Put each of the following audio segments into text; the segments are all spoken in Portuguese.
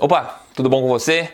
Opa, tudo bom com você?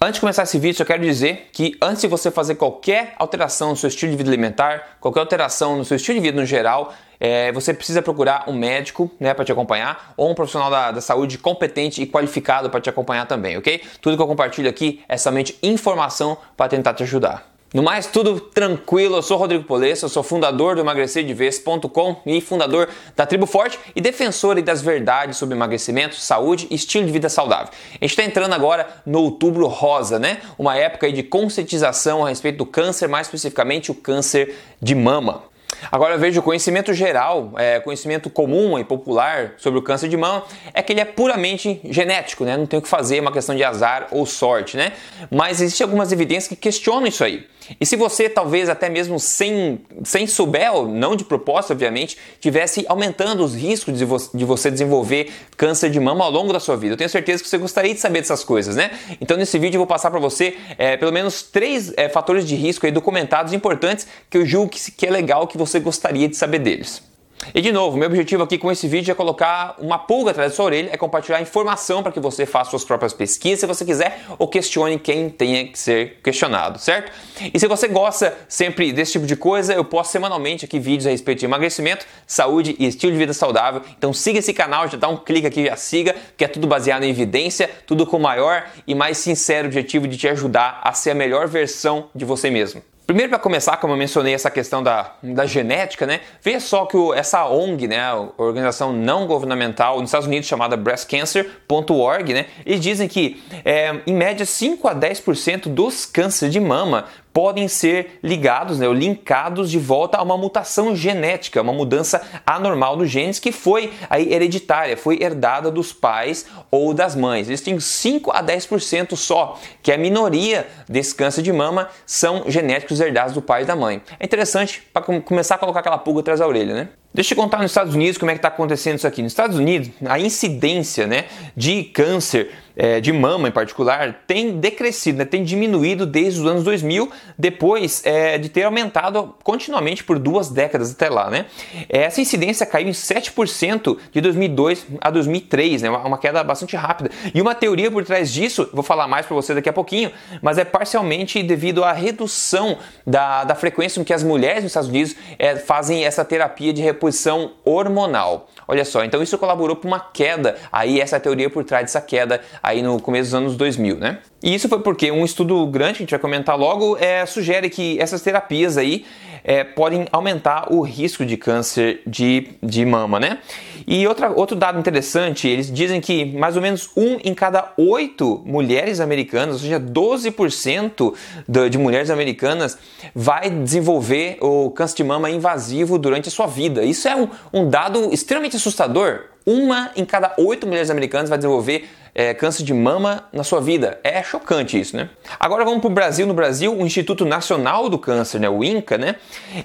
Antes de começar esse vídeo, eu quero dizer que antes de você fazer qualquer alteração no seu estilo de vida alimentar, qualquer alteração no seu estilo de vida no geral, é, você precisa procurar um médico né, para te acompanhar ou um profissional da, da saúde competente e qualificado para te acompanhar também, ok? Tudo que eu compartilho aqui é somente informação para tentar te ajudar. No mais, tudo tranquilo. Eu sou Rodrigo Polesso, eu sou fundador do emagrecerdevez.com e fundador da Tribo Forte e defensor das verdades sobre emagrecimento, saúde e estilo de vida saudável. A gente está entrando agora no outubro rosa, né? Uma época de conscientização a respeito do câncer, mais especificamente o câncer de mama. Agora veja, o conhecimento geral, é, conhecimento comum e popular sobre o câncer de mama é que ele é puramente genético, né? Não tem o que fazer, é uma questão de azar ou sorte, né? Mas existem algumas evidências que questionam isso aí. E se você, talvez até mesmo sem, sem souber, não de propósito, obviamente, tivesse aumentando os riscos de, vo de você desenvolver câncer de mama ao longo da sua vida. Eu tenho certeza que você gostaria de saber dessas coisas, né? Então, nesse vídeo, eu vou passar para você é, pelo menos três é, fatores de risco aí documentados importantes que eu julgo que, que é legal que você gostaria de saber deles. E de novo, meu objetivo aqui com esse vídeo é colocar uma pulga atrás da sua orelha, é compartilhar informação para que você faça suas próprias pesquisas se você quiser ou questione quem tenha que ser questionado, certo? E se você gosta sempre desse tipo de coisa, eu posto semanalmente aqui vídeos a respeito de emagrecimento, saúde e estilo de vida saudável. Então siga esse canal, já dá um clique aqui, já siga, que é tudo baseado em evidência, tudo com o maior e mais sincero objetivo de te ajudar a ser a melhor versão de você mesmo. Primeiro, para começar, como eu mencionei essa questão da, da genética, né? Veja só que o, essa ONG, né, a organização não governamental nos Estados Unidos chamada breastcancer.org, né? Eles dizem que, é, em média, 5 a 10% dos cânceres de mama podem ser ligados, né, ou linkados de volta a uma mutação genética, uma mudança anormal dos genes que foi aí hereditária, foi herdada dos pais ou das mães. Eles têm 5 a 10% só, que é a minoria desse câncer de mama são genéticos herdados do pai e da mãe. É interessante para começar a colocar aquela pulga atrás da orelha, né? Deixa eu contar nos Estados Unidos como é que está acontecendo isso aqui. Nos Estados Unidos, a incidência né, de câncer é, de mama em particular tem decrescido, né, tem diminuído desde os anos 2000, depois é, de ter aumentado continuamente por duas décadas até lá. Né? Essa incidência caiu em 7% de 2002 a 2003, né, uma queda bastante rápida. E uma teoria por trás disso, vou falar mais para você daqui a pouquinho, mas é parcialmente devido à redução da, da frequência com que as mulheres nos Estados Unidos é, fazem essa terapia de reposição hormonal. Olha só, então isso colaborou para uma queda, aí essa teoria por trás dessa queda aí no começo dos anos 2000, né? E isso foi porque um estudo grande, que a gente vai comentar logo, é, sugere que essas terapias aí é, podem aumentar o risco de câncer de, de mama, né? E outra, outro dado interessante, eles dizem que mais ou menos um em cada oito mulheres americanas, ou seja, 12% de, de mulheres americanas vai desenvolver o câncer de mama invasivo durante a sua vida. Isso é um, um dado extremamente assustador. Uma em cada oito mulheres americanas vai desenvolver é, câncer de mama na sua vida. É chocante isso, né? Agora vamos para o Brasil. No Brasil, o Instituto Nacional do Câncer, né, o INCA, né,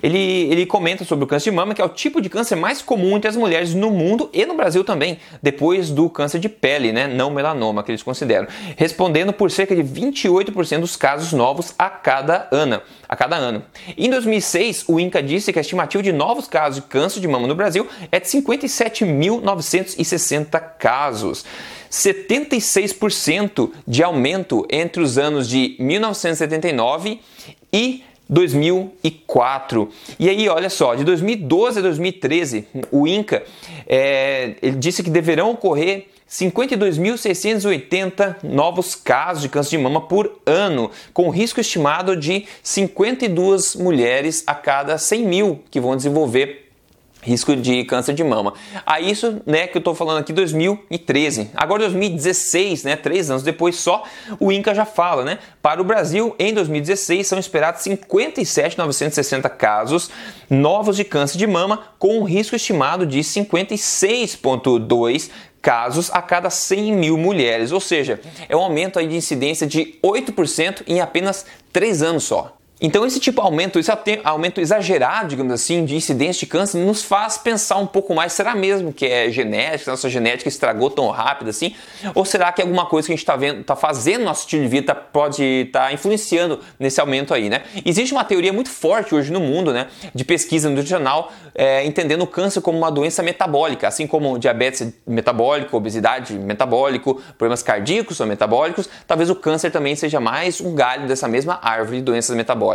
ele, ele comenta sobre o câncer de mama, que é o tipo de câncer mais comum entre as mulheres no mundo e no Brasil também, depois do câncer de pele, né, não melanoma, que eles consideram, respondendo por cerca de 28% dos casos novos a cada ano. A cada ano. Em 2006, o INCA disse que a estimativa de novos casos de câncer de mama no Brasil é de 57.960 casos. 76% de aumento entre os anos de 1979 e 2004. E aí, olha só, de 2012 a 2013, o INCA é, ele disse que deverão ocorrer 52.680 novos casos de câncer de mama por ano, com risco estimado de 52 mulheres a cada 100 mil que vão desenvolver risco de câncer de mama. A isso, né, que eu estou falando aqui 2013. Agora 2016, né, três anos depois só, o INCA já fala, né? Para o Brasil, em 2016 são esperados 57.960 casos novos de câncer de mama, com um risco estimado de 56,2 casos a cada 100 mil mulheres, ou seja, é um aumento aí de incidência de 8% em apenas 3 anos só. Então esse tipo de aumento, esse aumento exagerado, digamos assim, de incidência de câncer nos faz pensar um pouco mais, será mesmo que é genética, nossa genética estragou tão rápido assim? Ou será que é alguma coisa que a gente está vendo, está fazendo nosso estilo de vida tá, pode estar tá influenciando nesse aumento aí, né? Existe uma teoria muito forte hoje no mundo, né, de pesquisa nutricional, é, entendendo o câncer como uma doença metabólica, assim como diabetes metabólico, obesidade metabólico, problemas cardíacos ou metabólicos, talvez o câncer também seja mais um galho dessa mesma árvore de doenças metabólicas.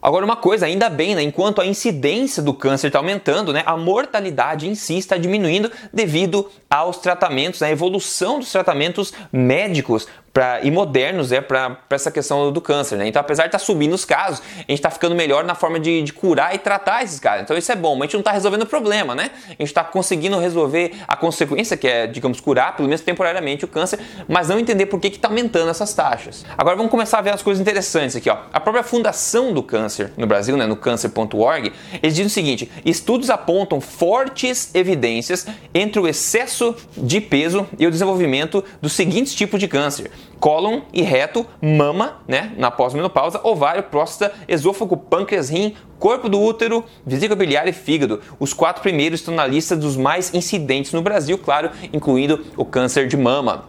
Agora, uma coisa, ainda bem, né? Enquanto a incidência do câncer está aumentando, né? A mortalidade em si está diminuindo devido aos tratamentos, à evolução dos tratamentos médicos pra, e modernos é, para essa questão do câncer. Né? Então, apesar de estar tá subindo os casos, a gente está ficando melhor na forma de, de, curar e tratar esses casos. Então, isso é bom, mas a gente não está resolvendo o problema, né? A gente está conseguindo resolver a consequência, que é, digamos, curar, pelo menos temporariamente, o câncer, mas não entender por que está aumentando essas taxas. Agora, vamos começar a ver as coisas interessantes aqui. Ó. A própria Fundação do Câncer no Brasil, né, no câncer.org, eles dizem o seguinte: estudos apontam fortes evidências entre o excesso de peso e o desenvolvimento dos seguintes tipos de câncer cólon e reto, mama, né, na pós-menopausa, ovário, próstata, esôfago, pâncreas, rim, corpo do útero, vesícula biliar e fígado. Os quatro primeiros estão na lista dos mais incidentes no Brasil, claro, incluindo o câncer de mama.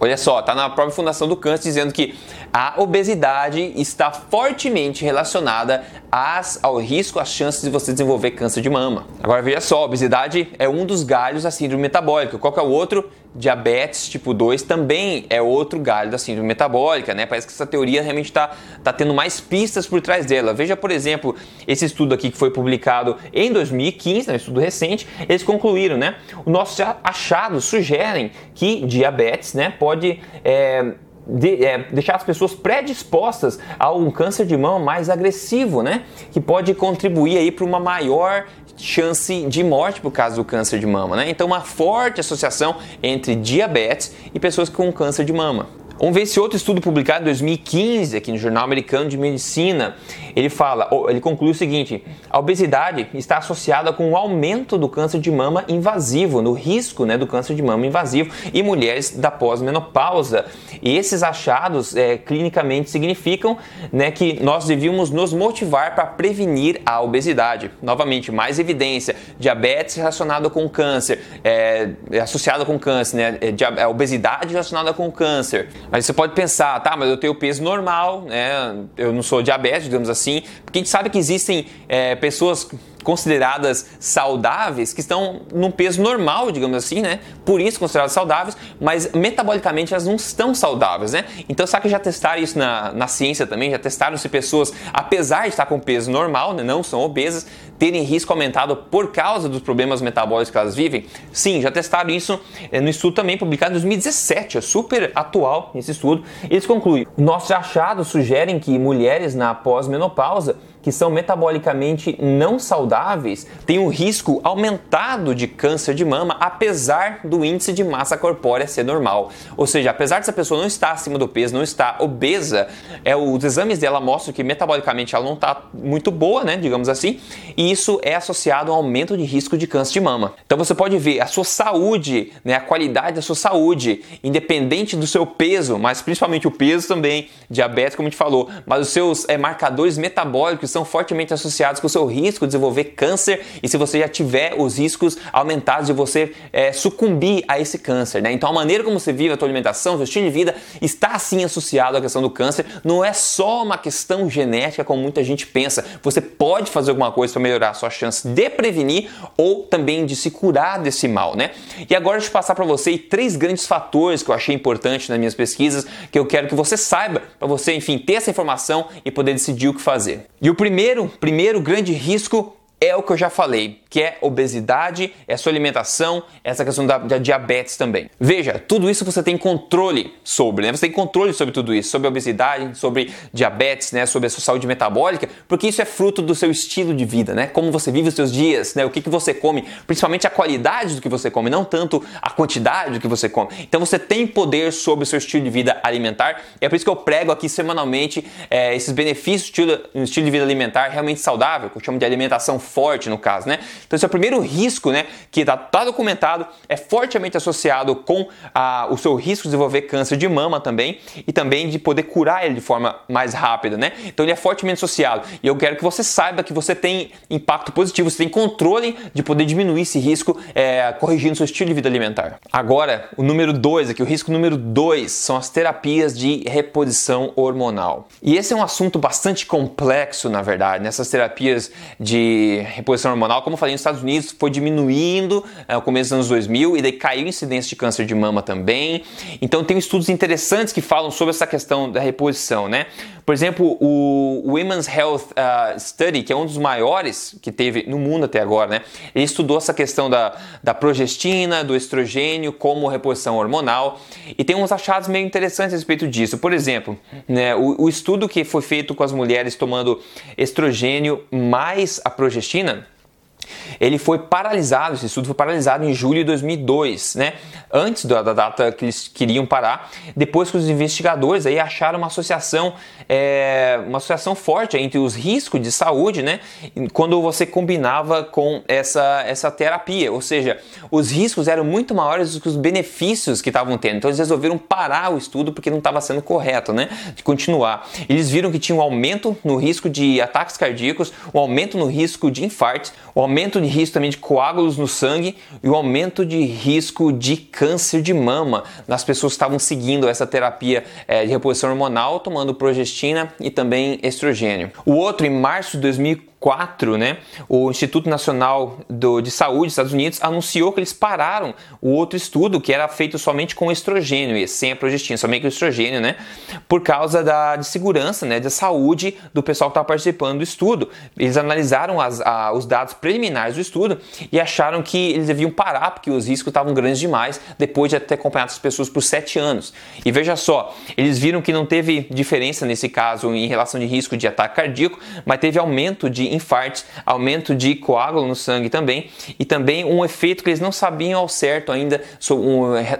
Olha só, tá na própria Fundação do Câncer dizendo que a obesidade está fortemente relacionada às, ao risco, às chances de você desenvolver câncer de mama. Agora veja só, obesidade é um dos galhos da síndrome metabólica. Qual que é o outro? Diabetes tipo 2 também é outro galho da síndrome metabólica, né? Parece que essa teoria realmente está tá tendo mais pistas por trás dela. Veja, por exemplo, esse estudo aqui que foi publicado em 2015, né, um estudo recente, eles concluíram, né? Os nossos achados sugerem que diabetes, né, pode é, de, é, deixar as pessoas predispostas a um câncer de mama mais agressivo, né? Que pode contribuir aí para uma maior chance de morte por causa do câncer de mama, né? Então, uma forte associação entre diabetes e pessoas com câncer de mama. Vamos ver esse outro estudo publicado em 2015 aqui no Jornal Americano de Medicina. Ele fala, ele conclui o seguinte: a obesidade está associada com o aumento do câncer de mama invasivo, no risco né, do câncer de mama invasivo e mulheres da pós-menopausa. E esses achados é, clinicamente significam né, que nós devíamos nos motivar para prevenir a obesidade. Novamente, mais evidência: diabetes relacionado com câncer, é, é com câncer, né, é, obesidade relacionada com câncer. Mas você pode pensar, tá, mas eu tenho peso normal, né? Eu não sou diabético, digamos assim. Porque a gente sabe que existem é, pessoas consideradas saudáveis que estão num peso normal, digamos assim, né? Por isso consideradas saudáveis, mas metabolicamente elas não estão saudáveis, né? Então, será que já testaram isso na, na ciência também? Já testaram se pessoas, apesar de estar com peso normal, né, não são obesas, terem risco aumentado por causa dos problemas metabólicos que elas vivem? Sim, já testaram isso é, no estudo também publicado em 2017, é super atual esse estudo. Eles concluem: nossos achados sugerem que mulheres na pós-menopausa que são metabolicamente não saudáveis têm um risco aumentado de câncer de mama, apesar do índice de massa corpórea ser normal. Ou seja, apesar dessa pessoa não estar acima do peso, não estar obesa, é, os exames dela mostram que metabolicamente ela não está muito boa, né, digamos assim, e isso é associado ao aumento de risco de câncer de mama. Então você pode ver a sua saúde, né, a qualidade da sua saúde, independente do seu peso, mas principalmente o peso também, diabetes, como a gente falou, mas os seus é, marcadores metabólicos são fortemente associados com o seu risco de desenvolver câncer e se você já tiver os riscos aumentados de você é, sucumbir a esse câncer. Né? Então a maneira como você vive a sua alimentação, seu estilo de vida está assim associado à questão do câncer. Não é só uma questão genética como muita gente pensa. Você pode fazer alguma coisa para melhorar a sua chance de prevenir ou também de se curar desse mal, né? E agora deixa eu passar para você três grandes fatores que eu achei importantes nas minhas pesquisas que eu quero que você saiba para você, enfim, ter essa informação e poder decidir o que fazer. E o primeiro, primeiro grande risco é o que eu já falei, que é obesidade, é sua alimentação, essa questão da, da, diabetes também. Veja, tudo isso você tem controle sobre, né? Você tem controle sobre tudo isso, sobre obesidade, sobre diabetes, né? Sobre a sua saúde metabólica, porque isso é fruto do seu estilo de vida, né? Como você vive os seus dias, né? O que, que você come, principalmente a qualidade do que você come, não tanto a quantidade do que você come. Então você tem poder sobre o seu estilo de vida alimentar. É por isso que eu prego aqui semanalmente é, esses benefícios do estilo, estilo de vida alimentar realmente saudável, que eu chamo de alimentação forte no caso, né? Então esse é o primeiro risco, né, que está tá documentado, é fortemente associado com a, o seu risco de desenvolver câncer de mama também e também de poder curar ele de forma mais rápida, né? Então ele é fortemente associado. E eu quero que você saiba que você tem impacto positivo, você tem controle de poder diminuir esse risco é, corrigindo seu estilo de vida alimentar. Agora, o número 2 aqui, o risco número 2 são as terapias de reposição hormonal. E esse é um assunto bastante complexo, na verdade, nessas terapias de reposição hormonal, como eu falei, nos Estados Unidos foi diminuindo é, no começo dos anos 2000 e daí caiu a incidência de câncer de mama também. Então tem estudos interessantes que falam sobre essa questão da reposição, né? Por exemplo, o Women's Health uh, Study, que é um dos maiores que teve no mundo até agora, né? Ele estudou essa questão da, da progestina, do estrogênio como reposição hormonal e tem uns achados meio interessantes a respeito disso. Por exemplo, né, o, o estudo que foi feito com as mulheres tomando estrogênio mais a progestina, ele foi paralisado, esse estudo foi paralisado em julho de 2002, né? Antes da, da data que eles queriam parar, depois que os investigadores aí acharam uma associação, é, uma associação forte entre os riscos de saúde, né? Quando você combinava com essa, essa terapia, ou seja, os riscos eram muito maiores do que os benefícios que estavam tendo. Então eles resolveram parar o estudo porque não estava sendo correto, né? De continuar. Eles viram que tinha um aumento no risco de ataques cardíacos, um aumento no risco de infarto, um aumento de risco também de coágulos no sangue e o aumento de risco de câncer de mama nas pessoas que estavam seguindo essa terapia é, de reposição hormonal, tomando progestina e também estrogênio. O outro, em março de 2004, 4, né, o Instituto Nacional do, de Saúde dos Estados Unidos anunciou que eles pararam o outro estudo que era feito somente com estrogênio e sem a progestina, somente com estrogênio, né, por causa da de segurança, né, da saúde do pessoal que estava participando do estudo. Eles analisaram as, a, os dados preliminares do estudo e acharam que eles deviam parar porque os riscos estavam grandes demais depois de ter acompanhado as pessoas por 7 anos. E veja só, eles viram que não teve diferença nesse caso em relação de risco de ataque cardíaco, mas teve aumento de infartos, aumento de coágulo no sangue também e também um efeito que eles não sabiam ao certo ainda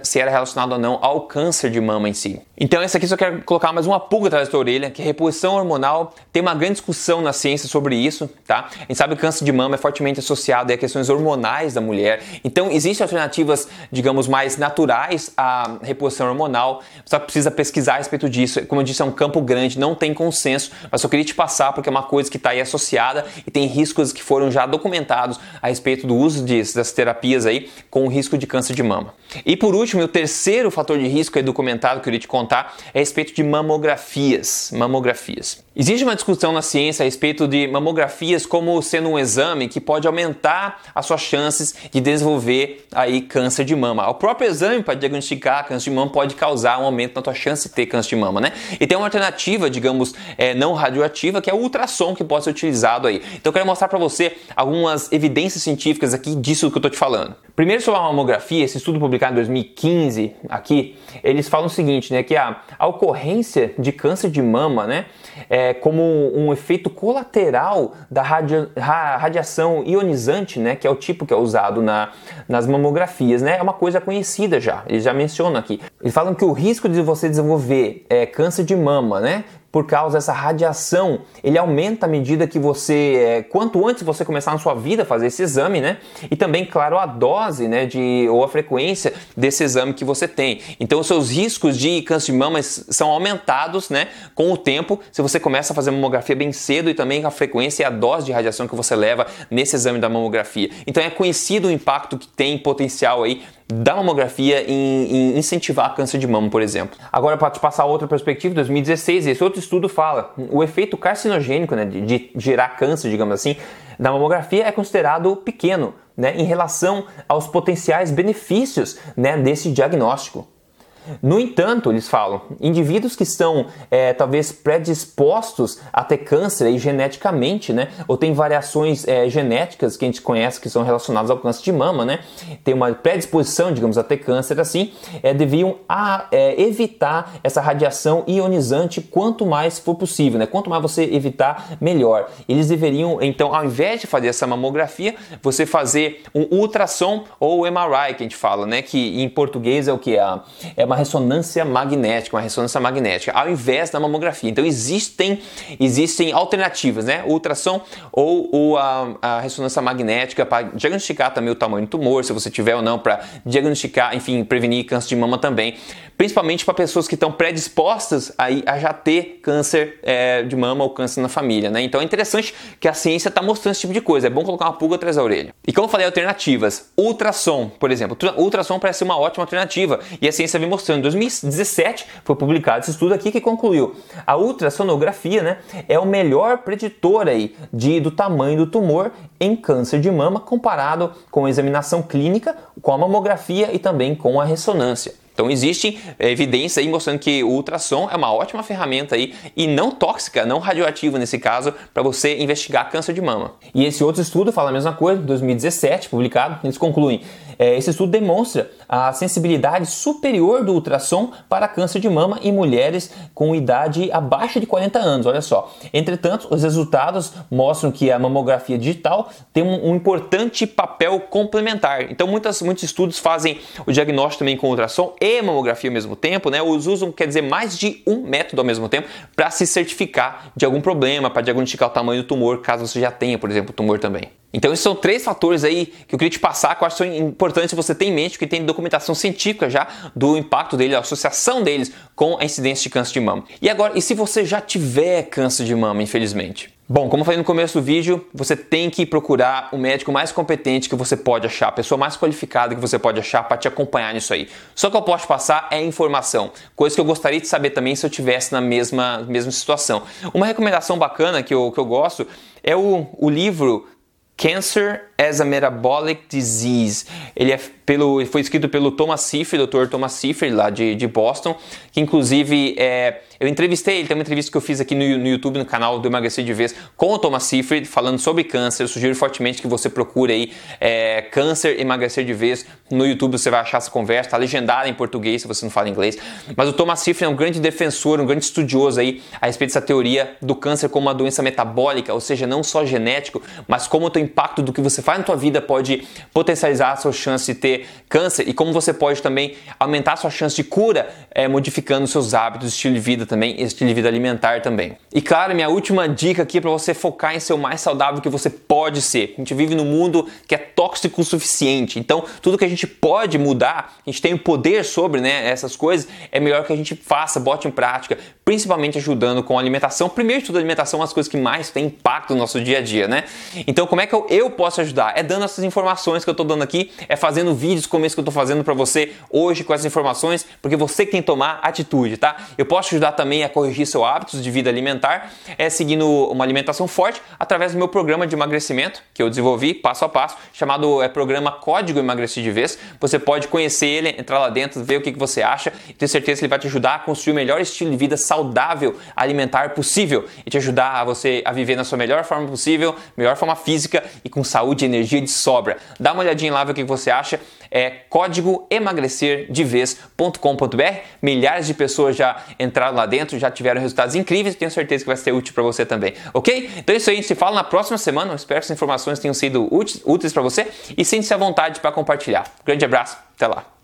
se era relacionado ou não ao câncer de mama em si. Então, esse aqui só quero colocar mais uma pulga atrás da orelha, que a reposição hormonal tem uma grande discussão na ciência sobre isso, tá? A gente sabe que o câncer de mama é fortemente associado a questões hormonais da mulher. Então, existem alternativas, digamos, mais naturais à reposição hormonal. Só precisa pesquisar a respeito disso. Como eu disse, é um campo grande, não tem consenso, mas só queria te passar porque é uma coisa que está aí associada e tem riscos que foram já documentados a respeito do uso das terapias aí com o risco de câncer de mama. E por último, o terceiro fator de risco aí documentado que eu queria te contar é a respeito de mamografias. Mamografias. Existe uma discussão na ciência a respeito de mamografias como sendo um exame que pode aumentar as suas chances de desenvolver aí câncer de mama. O próprio exame para diagnosticar câncer de mama pode causar um aumento na tua chance de ter câncer de mama, né? E tem uma alternativa, digamos, é, não radioativa, que é o ultrassom que pode ser utilizado aí. Então eu quero mostrar para você algumas evidências científicas aqui disso que eu tô te falando. Primeiro sobre a mamografia, esse estudo publicado em 2015 aqui, eles falam o seguinte, né, que a, a ocorrência de câncer de mama, né, é, como um efeito colateral da radia, radiação ionizante, né, que é o tipo que é usado na, nas mamografias, né, é uma coisa conhecida já, eles já mencionam aqui. Eles falam que o risco de você desenvolver é, câncer de mama, né, por causa dessa radiação, ele aumenta à medida que você, é, quanto antes você começar na sua vida a fazer esse exame, né? E também, claro, a dose, né, de ou a frequência desse exame que você tem. Então, os seus riscos de câncer de mama são aumentados, né, com o tempo, se você começa a fazer mamografia bem cedo e também a frequência e a dose de radiação que você leva nesse exame da mamografia. Então, é conhecido o impacto que tem potencial aí da mamografia em, em incentivar câncer de mama, por exemplo. Agora, para te passar outra perspectiva, 2016, esse outro estudo fala o efeito carcinogênico né, de, de gerar câncer, digamos assim, da mamografia é considerado pequeno né, em relação aos potenciais benefícios né, desse diagnóstico. No entanto, eles falam, indivíduos que estão é, talvez predispostos a ter câncer aí, geneticamente, né? Ou tem variações é, genéticas que a gente conhece que são relacionadas ao câncer de mama, né? Tem uma predisposição, digamos, a ter câncer assim, é, deviam a, é, evitar essa radiação ionizante quanto mais for possível, né? Quanto mais você evitar, melhor. Eles deveriam, então, ao invés de fazer essa mamografia, você fazer um ultrassom ou MRI, que a gente fala, né? Que em português é o que? É uma ressonância magnética, uma ressonância magnética, ao invés da mamografia. Então existem, existem alternativas, né? Ultrassom ou, ou a, a, ressonância magnética para diagnosticar também o tamanho do tumor, se você tiver ou não, para diagnosticar, enfim, prevenir câncer de mama também principalmente para pessoas que estão predispostas a, a já ter câncer é, de mama ou câncer na família, né? Então é interessante que a ciência está mostrando esse tipo de coisa. É bom colocar uma pulga atrás da orelha. E como eu falei, alternativas. Ultrassom, por exemplo. Ultrassom parece uma ótima alternativa e a ciência vem mostrando. Em 2017 foi publicado esse estudo aqui que concluiu a ultrassonografia, né, é o melhor preditor aí de, do tamanho do tumor em câncer de mama comparado com a examinação clínica, com a mamografia e também com a ressonância. Então existe é, evidência aí mostrando que o ultrassom é uma ótima ferramenta aí e não tóxica, não radioativa nesse caso, para você investigar câncer de mama. E esse outro estudo fala a mesma coisa, 2017, publicado, eles concluem esse estudo demonstra a sensibilidade superior do ultrassom para câncer de mama em mulheres com idade abaixo de 40 anos. Olha só. Entretanto, os resultados mostram que a mamografia digital tem um, um importante papel complementar. Então, muitas, muitos estudos fazem o diagnóstico também com ultrassom e mamografia ao mesmo tempo, né? Os usam, quer dizer, mais de um método ao mesmo tempo para se certificar de algum problema, para diagnosticar o tamanho do tumor, caso você já tenha, por exemplo, tumor também. Então esses são três fatores aí que eu queria te passar que eu acho que são importantes você ter em mente, que tem documentação científica já do impacto dele, a associação deles com a incidência de câncer de mama. E agora, e se você já tiver câncer de mama, infelizmente? Bom, como eu falei no começo do vídeo, você tem que procurar o médico mais competente que você pode achar, a pessoa mais qualificada que você pode achar para te acompanhar nisso aí. Só que eu posso passar é informação, coisa que eu gostaria de saber também se eu tivesse na mesma, mesma situação. Uma recomendação bacana que eu, que eu gosto é o, o livro Cancer as a Metabolic Disease. Ele é pelo, foi escrito pelo Thomas Seyfried, Dr. Thomas Seyfried, lá de, de Boston, que inclusive é, eu entrevistei ele, tem uma entrevista que eu fiz aqui no, no YouTube, no canal do Emagrecer de Vez, com o Thomas Seyfried, falando sobre câncer. Eu sugiro fortemente que você procure aí é, Câncer Emagrecer de Vez no YouTube, você vai achar essa conversa, tá legendada em português se você não fala inglês. Mas o Thomas Seyfried é um grande defensor, um grande estudioso aí a respeito dessa teoria do câncer como uma doença metabólica, ou seja, não só genético, mas como o impacto do que você faz na tua vida pode potencializar a sua chance de ter câncer e como você pode também aumentar a sua chance de cura é, modificando seus hábitos, estilo de vida também, estilo de vida alimentar também. E claro, minha última dica aqui é para você focar em ser o mais saudável que você pode ser. A gente vive num mundo que é tóxico o suficiente, então tudo que a gente pode mudar, a gente tem o poder sobre né, essas coisas, é melhor que a gente faça, bote em prática, principalmente ajudando com a alimentação. Primeiro de tudo, a alimentação é uma das coisas que mais tem impacto no nosso dia a dia, né? Então, como é que eu, eu posso ajudar? É dando essas informações que eu estou dando aqui, é fazendo vídeos como esse que eu estou fazendo para você hoje com essas informações, porque você tem que tomar atitude, tá? Eu posso ajudar também a corrigir seus hábitos de vida alimentar, é seguindo uma alimentação forte através do meu programa de emagrecimento que eu desenvolvi passo a passo, chamado é, programa Código Emagrecer de Vez. Você pode conhecer ele, entrar lá dentro, ver o que, que você acha e ter certeza que ele vai te ajudar a construir o melhor estilo de vida saudável alimentar possível e te ajudar a você a viver na sua melhor forma possível, melhor forma física e com saúde e energia de sobra. Dá uma olhadinha lá, ver o que, você acha é código emagrecerdevez.com.br. Milhares de pessoas já entraram lá dentro, já tiveram resultados incríveis, tenho certeza que vai ser útil para você também, ok? Então é isso aí, a gente se fala na próxima semana. Eu espero que essas informações tenham sido úteis para você e sente-se à vontade para compartilhar. grande abraço, até lá.